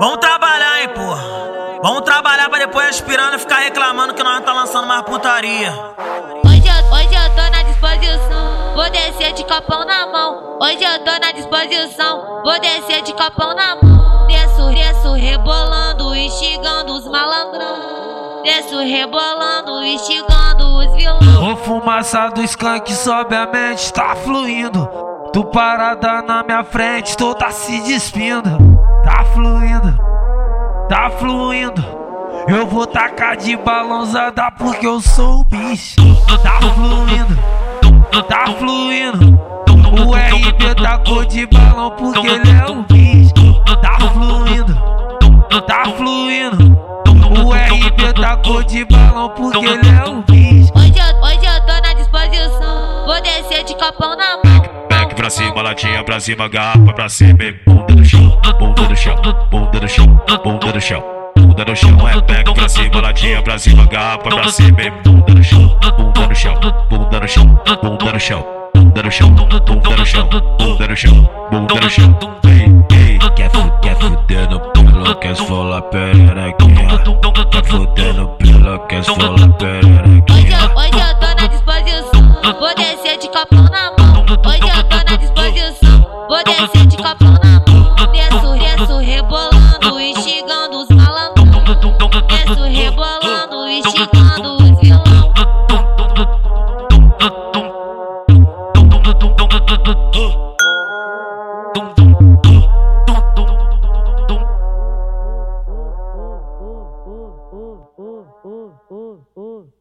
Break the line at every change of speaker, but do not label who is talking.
Vamos trabalhar, hein, porra. Vamos trabalhar pra depois aspirando e ficar reclamando que nós não tá lançando mais putaria.
Hoje eu, hoje eu tô na disposição, vou descer de copão na mão. Hoje eu tô na disposição, vou descer de copão na mão. Desço, desço, rebolando, instigando os malandrão. Desço, rebolando, instigando os vilões. O
fumaça do skunk sobe a mente, tá fluindo. Tu parada na minha frente, tu tá se despindo. Tá fluindo, tá fluindo. Eu vou tacar de balãozada porque eu sou o bicho. Tá fluindo, tá fluindo. O RB tacou de balão porque ele é o bicho. Tá fluindo, tá fluindo. O RB tacou de balão porque ele é o bicho.
Hoje eu, hoje eu tô na disposição, vou descer de copão na mão. Back pra cima,
latinha pra cima, garrafa pra cima, bunda no chão, bunda no chão, bunda no chão. Bunda no chão é pega pra cima, ladinha pra cima, garrafa pra cima. Bunda no chão, bunda no chão, bunda no chão, bunda no chão. Bunda no chão, bunda no chão, bunda no chão, bunda no chão. Ei, ei, quer fuder, quer pelo, quer esfolar pererequinha. Quer fuder no pelo, quer esfolar pererequinha.
Hoje eu, hoje eu tô disposição, vou descer de copo na mão. Hoje eu tô na disposição, vou descer